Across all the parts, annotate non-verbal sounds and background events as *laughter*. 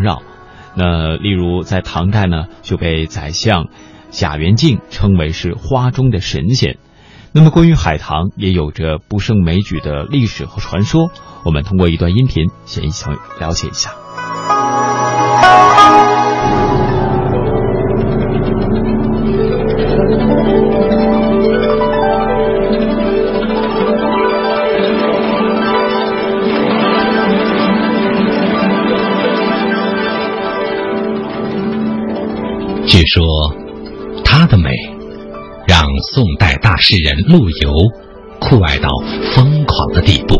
绕。那例如在唐代呢，就被宰相贾元敬称为是花中的神仙。那么关于海棠，也有着不胜枚举的历史和传说。我们通过一段音频，先一起了解一下。据说，她的美让宋代大诗人陆游酷爱到疯狂的地步，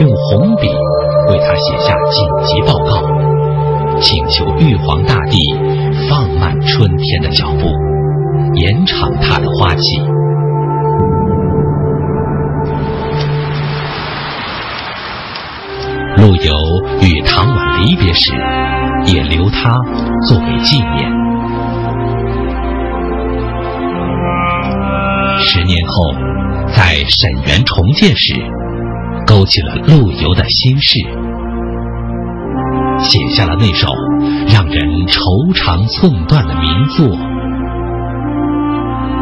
用红笔为他写下紧急报告，请求玉皇大帝放慢春天的脚步，延长她的花期。陆游与唐婉离别时，也留他作为纪念。十年后，在沈园重建时，勾起了陆游的心事，写下了那首让人愁肠寸断的名作《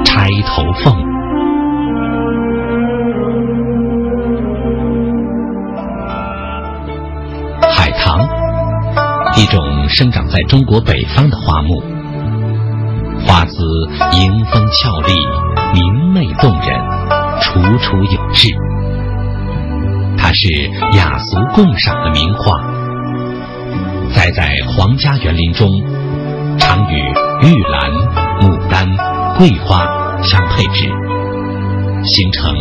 钗头凤》。一种生长在中国北方的花木，花姿迎风俏丽，明媚动人，楚楚有致。它是雅俗共赏的名花，栽在皇家园林中，常与玉兰、牡丹、桂花相配置，形成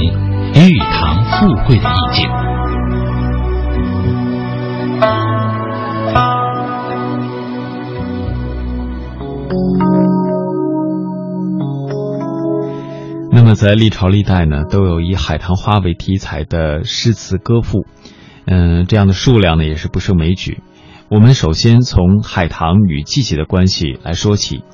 玉堂富贵的意境。那，在历朝历代呢，都有以海棠花为题材的诗词歌赋，嗯，这样的数量呢也是不胜枚举。我们首先从海棠与季节的关系来说起。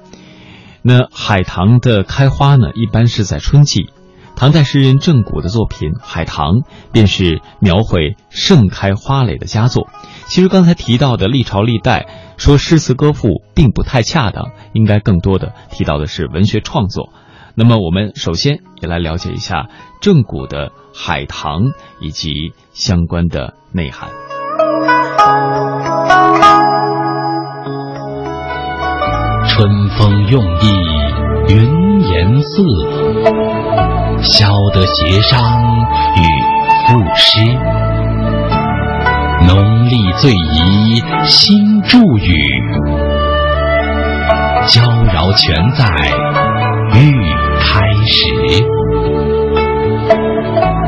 那海棠的开花呢，一般是在春季。唐代诗人郑谷的作品《海棠》便是描绘盛开花蕾的佳作。其实刚才提到的历朝历代说诗词歌赋并不太恰当，应该更多的提到的是文学创作。那么我们首先也来了解一下正骨的海棠以及相关的内涵。春风用意云颜色，消得协商与赋诗。浓丽最宜新著语，娇娆全在。玉开始，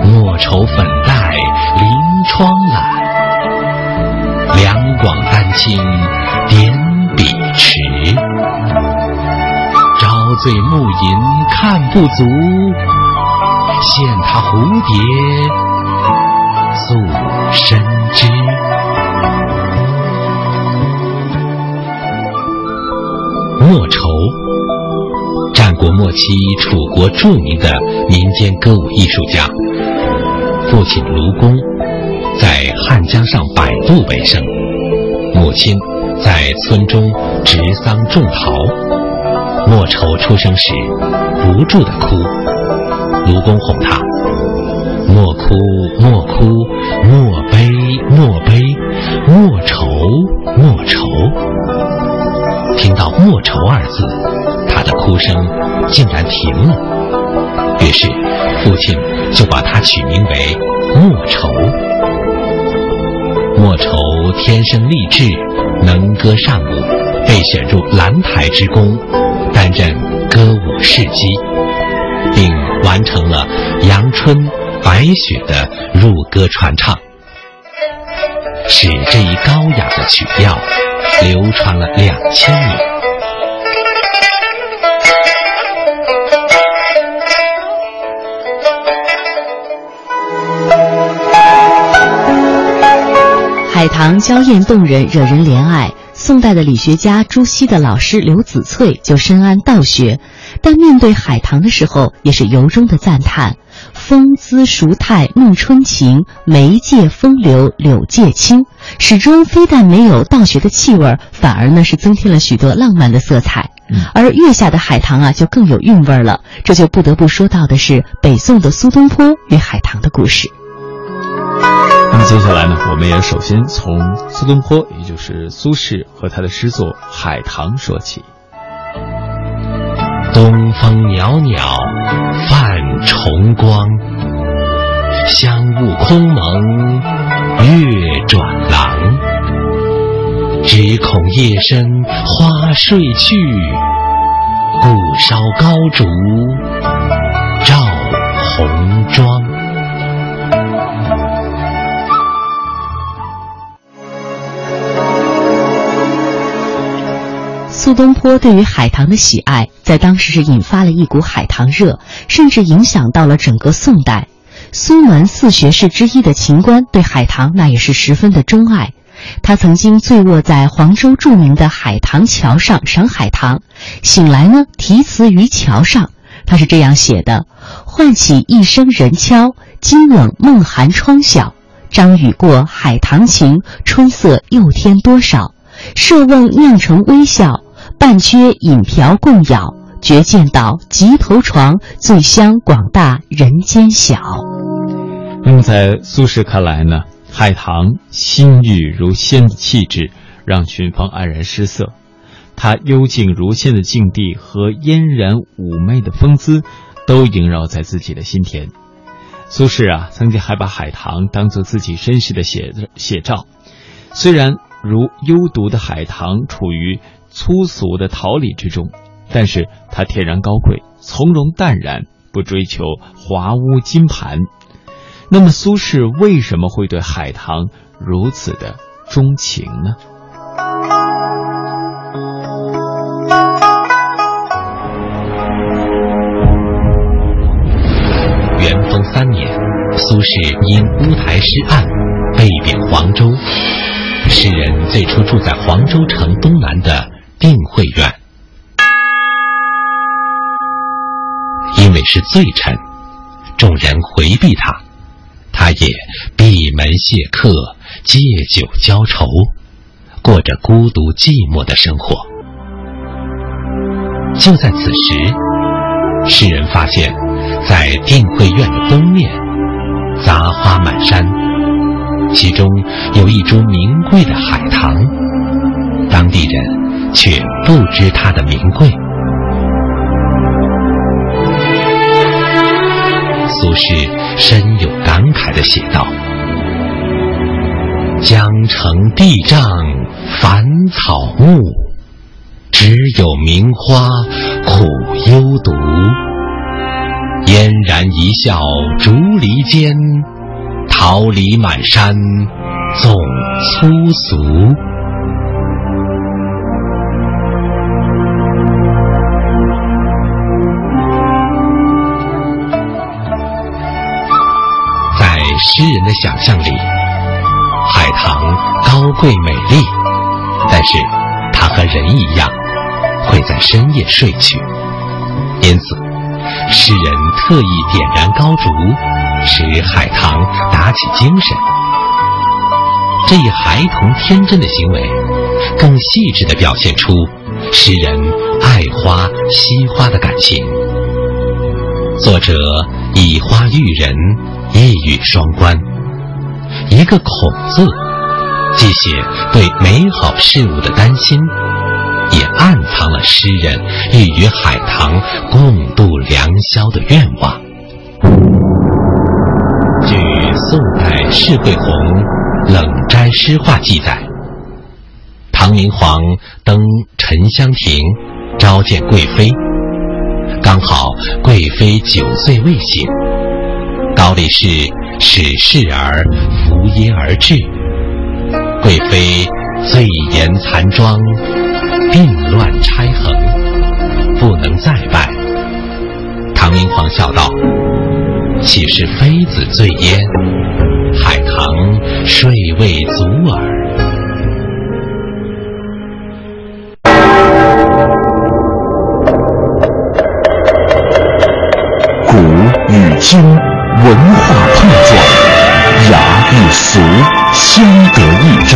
莫愁粉黛临窗懒，两广丹青点笔迟。朝醉暮吟看不足，羡他蝴蝶诉深枝。莫愁。战国末期，楚国著名的民间歌舞艺术家，父亲卢公在汉江上摆渡为生，母亲在村中植桑种桃。莫愁出生时不住的哭，卢公哄他：“莫哭莫哭，莫悲莫悲，莫愁莫愁。”听到“莫愁”二字。哭声竟然停了，于是父亲就把他取名为莫愁。莫愁天生丽质，能歌善舞，被选入兰台之宫，担任歌舞侍姬，并完成了《阳春白雪》的入歌传唱，使这一高雅的曲调流传了两千年。海棠娇艳动人，惹人怜爱。宋代的理学家朱熹的老师刘子翠就深谙道学，但面对海棠的时候，也是由衷的赞叹：“风姿淑态弄春情，眉界风流柳界清，始终非但没有道学的气味，反而呢是增添了许多浪漫的色彩。而月下的海棠啊，就更有韵味了。这就不得不说到的是北宋的苏东坡与海棠的故事。那么接下来呢，我们也首先从苏东坡，也就是苏轼和他的诗作《海棠》说起。东风袅袅泛崇光，香雾空蒙月转廊。只恐夜深花睡去，故烧高烛照红妆。苏东坡对于海棠的喜爱，在当时是引发了一股海棠热，甚至影响到了整个宋代。苏门四学士之一的秦观对海棠那也是十分的钟爱。他曾经醉卧在黄州著名的海棠桥上赏海棠，醒来呢，题词于桥上，他是这样写的：“唤起一声人敲，惊冷梦寒窗晓。张雨过海棠情，春色又添多少？设瓮酿成微笑。”半缺饮瓢共舀，觉见到极头床，醉香广大人间晓。那么在苏轼看来呢，海棠心郁如仙的气质，让群芳黯然失色；她幽静如仙的境地和嫣然妩媚的风姿，都萦绕在自己的心田。苏轼啊，曾经还把海棠当做自己身世的写写照。虽然如幽独的海棠处于。粗俗的桃李之中，但是它天然高贵，从容淡然，不追求华屋金盘。那么苏轼为什么会对海棠如此的钟情呢？元丰三年，苏轼因乌台诗案被贬黄州。诗人最初住在黄州城东南的。定慧院，因为是罪臣，众人回避他，他也闭门谢客，借酒浇愁，过着孤独寂寞的生活。就在此时，诗人发现，在定慧院的东面，杂花满山，其中有一株名贵的海棠，当地人。却不知它的名贵。苏轼深有感慨的写道：“江城地障繁草木，只有名花苦幽独。嫣然一笑竹篱间，桃李满山总粗俗。”在诗人的想象里，海棠高贵美丽，但是它和人一样，会在深夜睡去。因此，诗人特意点燃高烛，使海棠打起精神。这一孩童天真的行为，更细致地表现出诗人爱花惜花的感情。作者以花喻人。一语双关，一个“孔”字，既写对美好事物的担心，也暗藏了诗人欲与海棠共度良宵的愿望。据宋代释惠宏《冷斋诗话》记载，唐明皇登沉香亭召见贵妃，刚好贵妃酒醉未醒。高力士使侍儿扶耶而至，贵妃醉颜残妆，鬓乱钗横，不能再拜。唐明皇笑道：“岂是妃子醉焉？海棠睡未足耳。”古与今。文化碰撞，雅与俗相得益彰，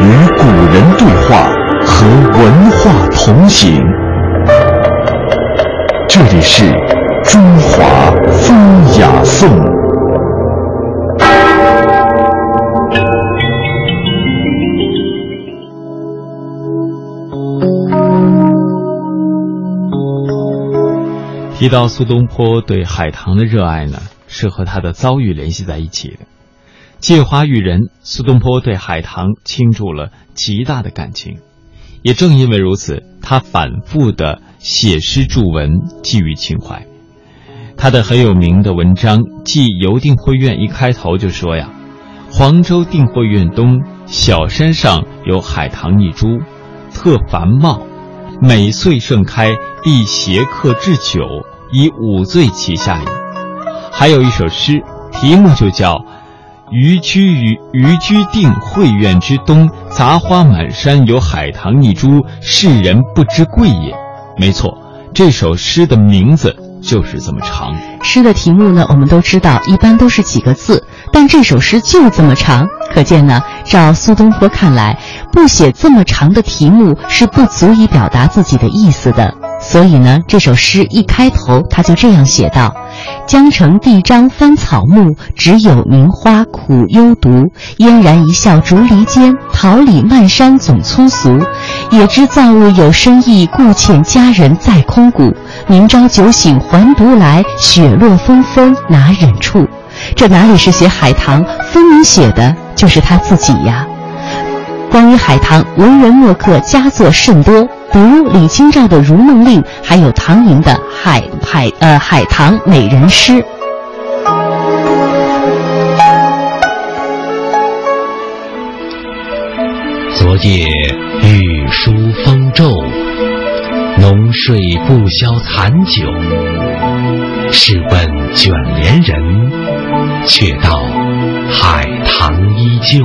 与古人对话，和文化同行。这里是中华风提到苏东坡对海棠的热爱呢，是和他的遭遇联系在一起的。借花遇人，苏东坡对海棠倾注了极大的感情。也正因为如此，他反复的写诗著文，寄予情怀。他的很有名的文章《寄游定慧院》一开头就说呀：“黄州定慧院东小山上有海棠一株，特繁茂，每岁盛开，必携客置酒。”以五醉其下也。还有一首诗，题目就叫《渔居于渔居定慧院之东，杂花满山，有海棠一株，世人不知贵也》。没错，这首诗的名字就是这么长。诗的题目呢，我们都知道，一般都是几个字，但这首诗就这么长，可见呢，照苏东坡看来，不写这么长的题目是不足以表达自己的意思的。所以呢，这首诗一开头他就这样写道：“江城地张翻草木，只有名花苦幽独。嫣然一笑竹篱间，桃李漫山总粗俗。也知造物有深意，故遣佳人在空谷。明朝酒醒还独来，雪落纷纷哪忍处？”这哪里是写海棠，分明写的就是他自己呀。关于海棠，文人墨客佳作甚多。比如李清照的《如梦令》，还有唐寅的《海海呃海棠美人诗》。昨夜雨疏风骤，浓睡不消残酒。试问卷帘人，却道海棠依旧。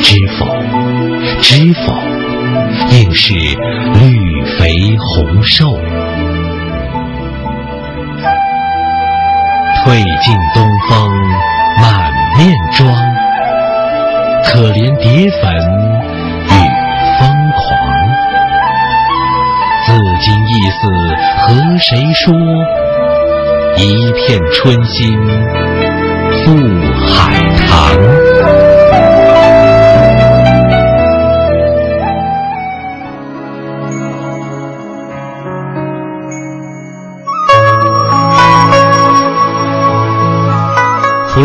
知否？知否？应是绿肥红瘦，褪尽东风满面妆，可怜蝶粉与疯狂。自今意思和谁说？一片春心付海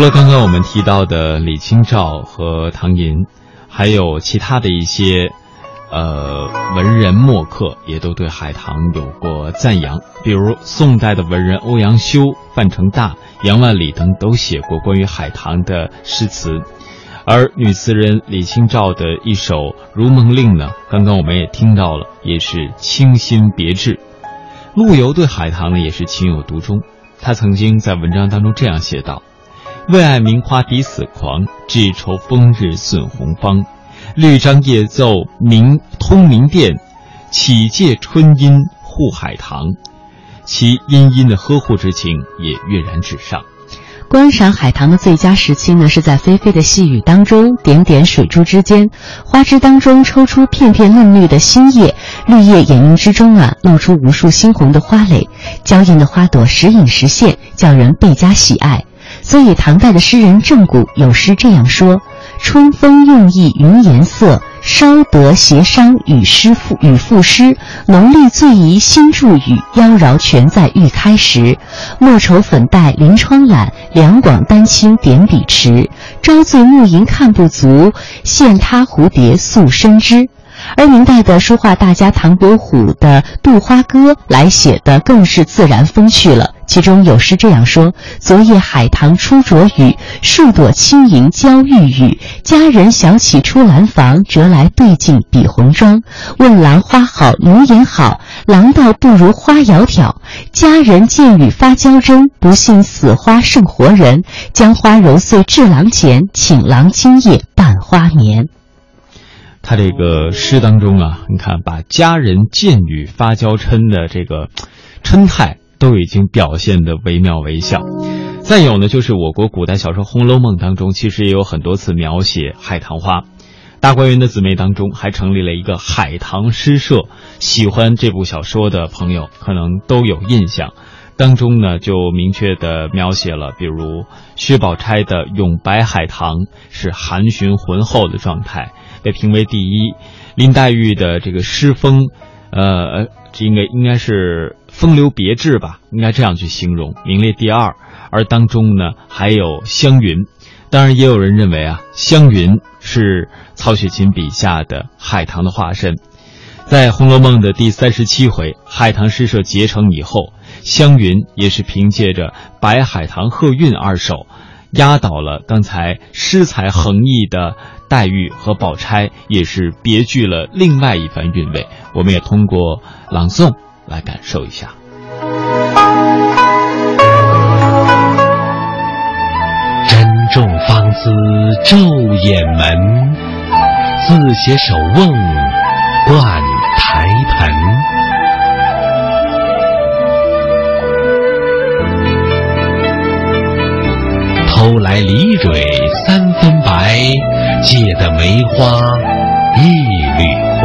了刚刚我们提到的李清照和唐寅，还有其他的一些，呃，文人墨客也都对海棠有过赞扬。比如宋代的文人欧阳修、范成大、杨万里等都写过关于海棠的诗词。而女词人李清照的一首《如梦令》呢，刚刚我们也听到了，也是清新别致。陆游对海棠呢也是情有独钟，他曾经在文章当中这样写道。为爱名花抵死狂，只愁风日损红芳。绿章夜奏明通明殿，岂借春阴护海棠？其殷殷的呵护之情也跃然纸上。观赏海棠的最佳时期呢，是在霏霏的细雨当中，点点水珠之间，花枝当中抽出片片嫩绿的新叶，绿叶掩映之中啊，露出无数猩红的花蕾，娇艳的花朵时隐时现，叫人倍加喜爱。所以，唐代的诗人郑谷有诗这样说：“春风用意云颜色，稍得协商与诗赋与赋诗。浓丽醉怡新著语，妖娆全在欲开时。莫愁粉黛临窗懒，两广丹青点笔迟。朝醉暮吟看不足，羡他蝴蝶诉深知。”而明代的书画大家唐伯虎的《杜花歌》来写的更是自然风趣了。其中有诗这样说：“昨夜海棠初着雨，数朵轻盈娇玉宇。佳人小起出兰房，折来对镜比红妆。问郎花好奴颜好，郎道不如花窈窕。佳人见雨发娇嗔，不信死花胜活人。将花揉碎至郎前，请郎今夜伴花眠。”他这个诗当中啊，你看把佳人见雨发娇嗔的这个 *tsk* 嗔态都已经表现得惟妙惟肖。再有呢，就是我国古代小说《红楼梦》当中，其实也有很多次描写海棠花。大观园的姊妹当中还成立了一个海棠诗社，喜欢这部小说的朋友可能都有印象。当中呢，就明确的描写了，比如薛宝钗的“咏白海棠”是含蓄浑厚的状态，被评为第一；林黛玉的这个诗风，呃，这应该应该是风流别致吧，应该这样去形容，名列第二。而当中呢，还有湘云，当然也有人认为啊，湘云是曹雪芹笔下的海棠的化身。在《红楼梦》的第三十七回，海棠诗社结成以后。湘云也是凭借着“白海棠贺韵”二首，压倒了刚才诗才横溢的黛玉和宝钗，也是别具了另外一番韵味。我们也通过朗诵来感受一下。珍重芳姿昼掩门，自携手瓮灌偷来梨蕊三分白，借得梅花一缕魂。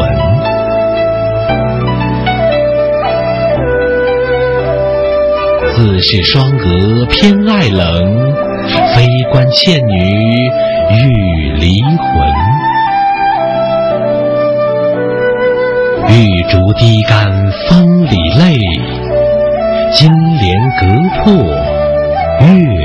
自是双阁偏爱冷，非关倩女欲离魂。玉竹低干风里泪，金莲隔破月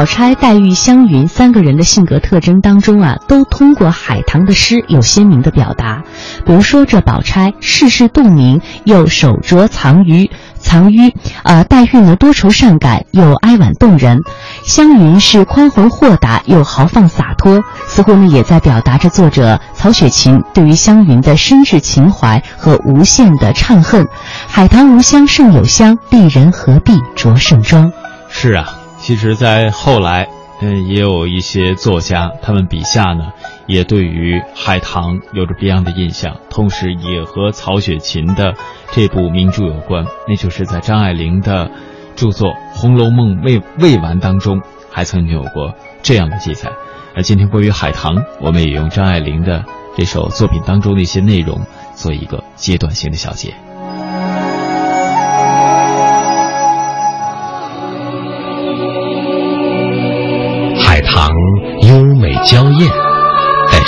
宝钗、黛玉、湘云三个人的性格特征当中啊，都通过海棠的诗有鲜明的表达。比如说，这宝钗世事洞明，又手拙藏于藏于；呃，黛玉呢多愁善感，又哀婉动人；湘云是宽宏豁达，又豪放洒脱，似乎呢也在表达着作者曹雪芹对于湘云的深挚情怀和无限的怅恨。海棠无香胜有香，丽人何必着盛装？是啊。其实，在后来，嗯，也有一些作家，他们笔下呢，也对于海棠有着别样的印象，同时也和曹雪芹的这部名著有关。那就是在张爱玲的著作《红楼梦》未未完当中，还曾经有过这样的记载。而今天关于海棠，我们也用张爱玲的这首作品当中的一些内容，做一个阶段性的小结。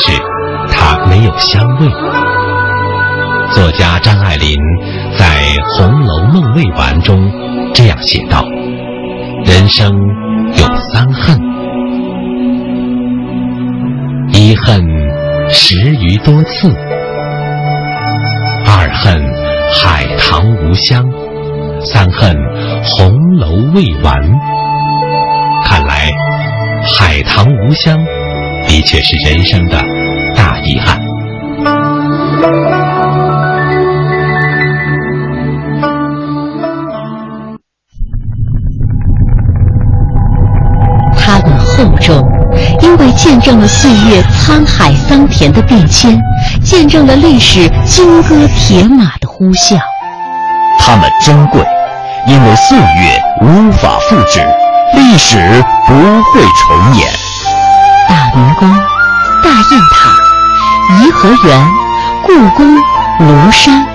是它没有香味。作家张爱玲在《红楼梦未完》中这样写道：“人生有三恨，一恨十余多次，二恨海棠无香，三恨红楼未完。”看来。海棠无香，的确是人生的大遗憾。它的厚重，因为见证了岁月沧海桑田的变迁，见证了历史金戈铁马的呼啸。它们珍贵，因为岁月无法复制。历史不会重演。大明宫、大雁塔、颐和园、故宫、庐山，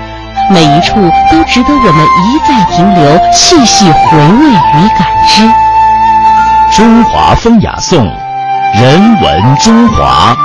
每一处都值得我们一再停留、细细回味与感知。中华风雅颂，人文中华。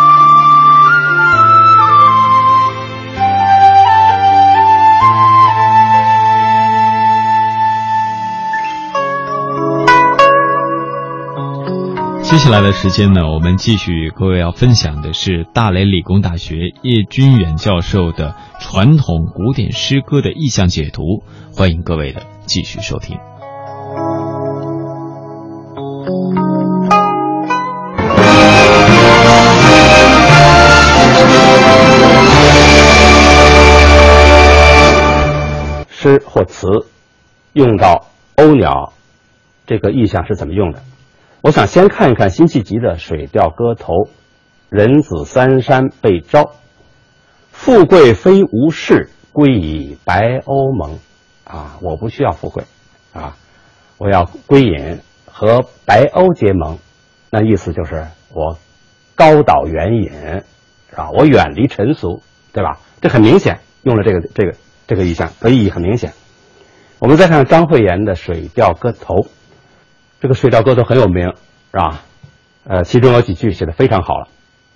接下来的时间呢，我们继续各位要分享的是大连理工大学叶君远教授的传统古典诗歌的意象解读，欢迎各位的继续收听。诗或词用到鸥鸟、这个意象是怎么用的。我想先看一看辛弃疾的《水调歌头》：“人子三山被招，富贵非无事，归以白鸥盟。”啊，我不需要富贵，啊，我要归隐和白鸥结盟，那意思就是我高岛远隐，是吧？我远离尘俗，对吧？这很明显用了这个这个这个意象，和意义很明显。我们再看张惠言的《水调歌头》，这个《水调歌头》很有名，是吧？呃，其中有几句写的非常好了：“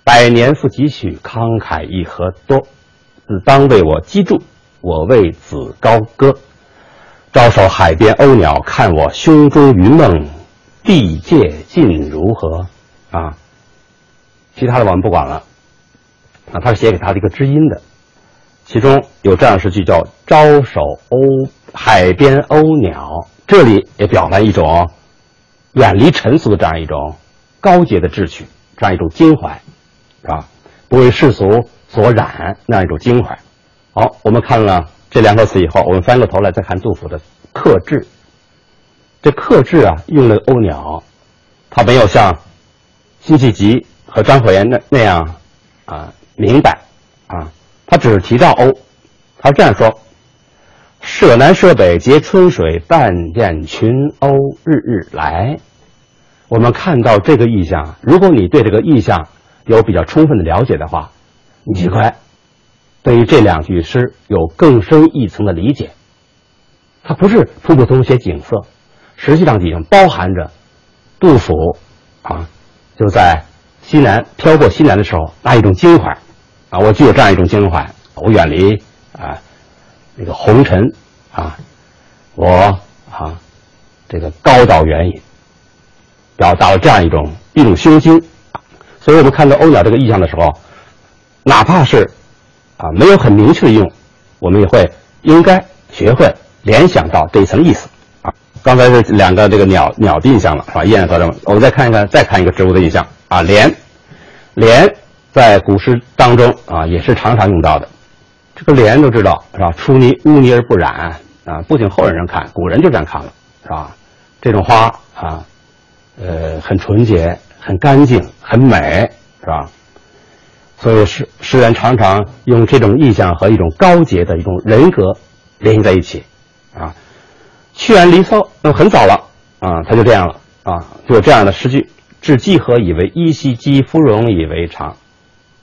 百年复几许，慷慨一何多。子当为我击筑，我为子高歌。招手海边鸥鸟，看我胸中云梦，地界尽如何？”啊，其他的我们不管了。啊，他是写给他的一个知音的。其中有这样诗句叫“招手鸥海边鸥鸟”，这里也表达一种远离尘俗的这样一种高洁的志趣，这样一种襟怀，是吧？不为世俗所染那样一种襟怀。好，我们看了这两个词以后，我们翻过头来再看杜甫的克制。这克制啊，用了鸥鸟，他没有像辛弃疾和张惠言那那样啊明白啊。他只是提到鸥，他是这样说：“舍南舍北皆春水，但见群鸥日日来。”我们看到这个意象，如果你对这个意象有比较充分的了解的话，你就会对于这两句诗有更深一层的理解。它不是普普通通写景色，实际上已经包含着杜甫啊，就在西南飘过西南的时候那一种襟怀。啊，我具有这样一种襟怀，我远离啊那个红尘啊，我啊这个高岛远隐，表达了这样一种一种胸襟。所以我们看到鸥鸟这个意象的时候，哪怕是啊没有很明确的用，我们也会应该学会联想到这一层意思啊。刚才是两个这个鸟鸟的印象了，是吧？燕和这我们再看一看，再看一个植物的印象啊，莲，莲。在古诗当中啊，也是常常用到的。这个莲都知道是吧？出泥污泥而不染啊，不仅后人这看，古人就这样看了是吧？这种花啊，呃，很纯洁、很干净、很美是吧？所以诗诗人常常用这种意象和一种高洁的一种人格联系在一起啊。屈原《离骚》那很早了啊，他就这样了啊，就有这样的诗句：“至季何以为衣兮，肌芙蓉以为常。”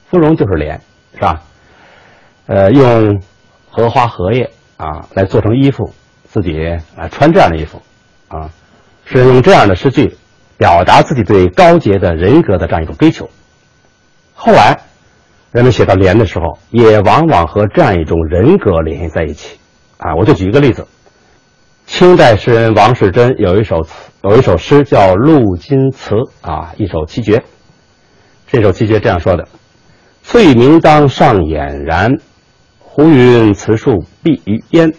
芙蓉就是莲，是吧？呃，用荷花、荷叶啊来做成衣服，自己来穿这样的衣服，啊，是用这样的诗句表达自己对高洁的人格的这样一种追求。后来，人们写到莲的时候，也往往和这样一种人格联系在一起。啊，我就举一个例子，清代诗人王世贞有一首词，有一首诗叫《陆金词》啊，一首七绝。这首七绝这样说的。翠明当上俨然，胡云辞树碧于烟。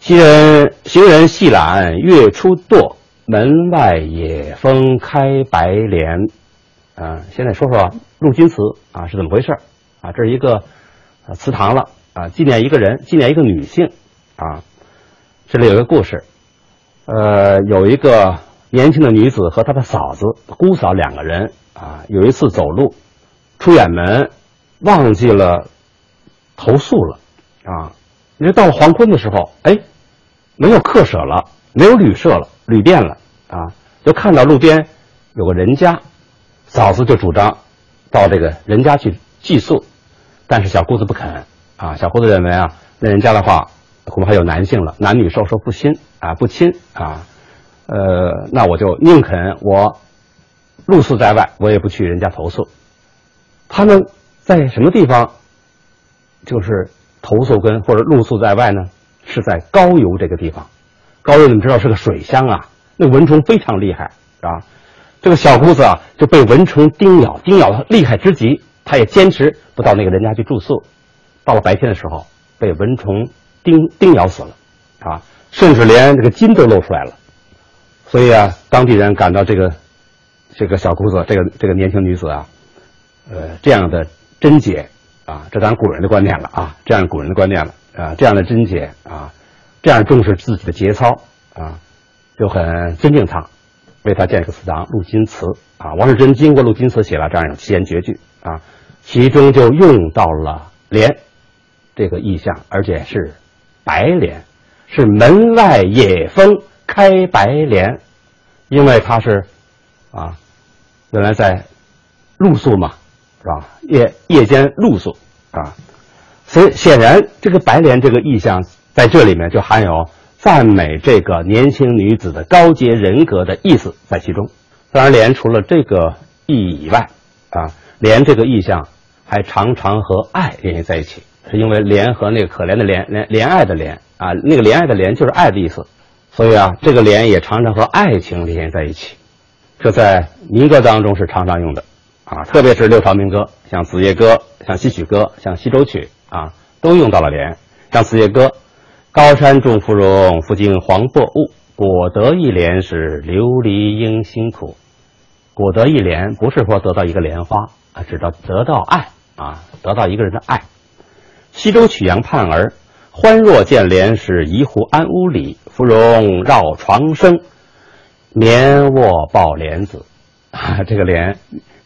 行人行人细览月出堕，门外野风开白莲。啊，现在说说《陆金词》啊是怎么回事啊，这是一个祠堂了啊，纪念一个人，纪念一个女性啊。这里有一个故事，呃，有一个年轻的女子和她的嫂子姑嫂两个人啊，有一次走路。出远门，忘记了投宿了，啊！你说到了黄昏的时候，哎，没有客舍了，没有旅社了，旅店了，啊！就看到路边有个人家，嫂子就主张到这个人家去寄宿，但是小姑子不肯，啊！小姑子认为啊，那人家的话恐怕还有男性了，男女授受不亲啊，不亲啊，呃，那我就宁肯我露宿在外，我也不去人家投宿。他们在什么地方，就是投宿跟或者露宿在外呢？是在高邮这个地方。高邮你们知道是个水乡啊，那蚊虫非常厉害，啊？这个小姑子啊就被蚊虫叮咬，叮咬厉害之极，她也坚持不到那个人家去住宿。到了白天的时候，被蚊虫叮叮咬死了，啊，甚至连这个筋都露出来了。所以啊，当地人感到这个这个小姑子，这个这个年轻女子啊。呃，这样的贞洁啊，这当然古人的观念了啊，这样古人的观念了啊，这样的贞洁啊，这样重视自己的节操啊，就很尊敬他，为他建一个祠堂《陆金祠》啊。王世贞经过陆金祠写了这样一种七言绝句啊，其中就用到了莲这个意象，而且是白莲，是门外野蜂开白莲，因为它是啊，原来在露宿嘛，是吧？夜夜间露宿啊，所以显然这个白莲这个意象在这里面就含有。赞美这个年轻女子的高洁人格的意思在其中。当然，莲除了这个意义以外，啊，莲这个意象还常常和爱联系在一起，是因为莲和那个可怜的怜怜怜爱的怜啊，那个怜爱的怜就是爱的意思，所以啊，这个莲也常常和爱情联系在一起。这在民歌当中是常常用的，啊，特别是六朝民歌，像《子夜歌》、像《西曲歌》、像《西洲曲》啊，都用到了莲，像《子夜歌》。高山重芙蓉，复经黄柏雾。果得一莲是琉璃应辛苦。果得一莲不是说得到一个莲花啊，指的得到爱啊，得到一个人的爱。西洲曲阳盼儿，欢若见莲是移湖安屋里。芙蓉绕床生，眠卧抱莲子。啊，*laughs* 这个莲，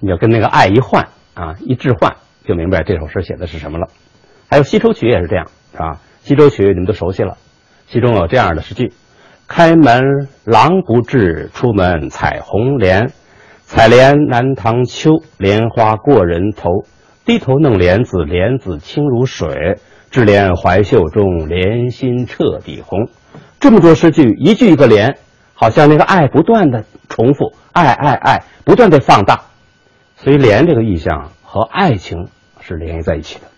你要跟那个爱一换啊，一置换，就明白这首诗写的是什么了。还有西洲曲也是这样，是吧？西洲曲你们都熟悉了，其中有这样的诗句：“开门狼不至，出门采红莲。采莲南塘秋，莲花过人头。低头弄莲子，莲子清如水。智莲怀袖中，莲心彻底红。”这么多诗句，一句一个莲，好像那个爱不断的重复，爱爱爱，不断的放大。所以莲这个意象和爱情是联系在一起的。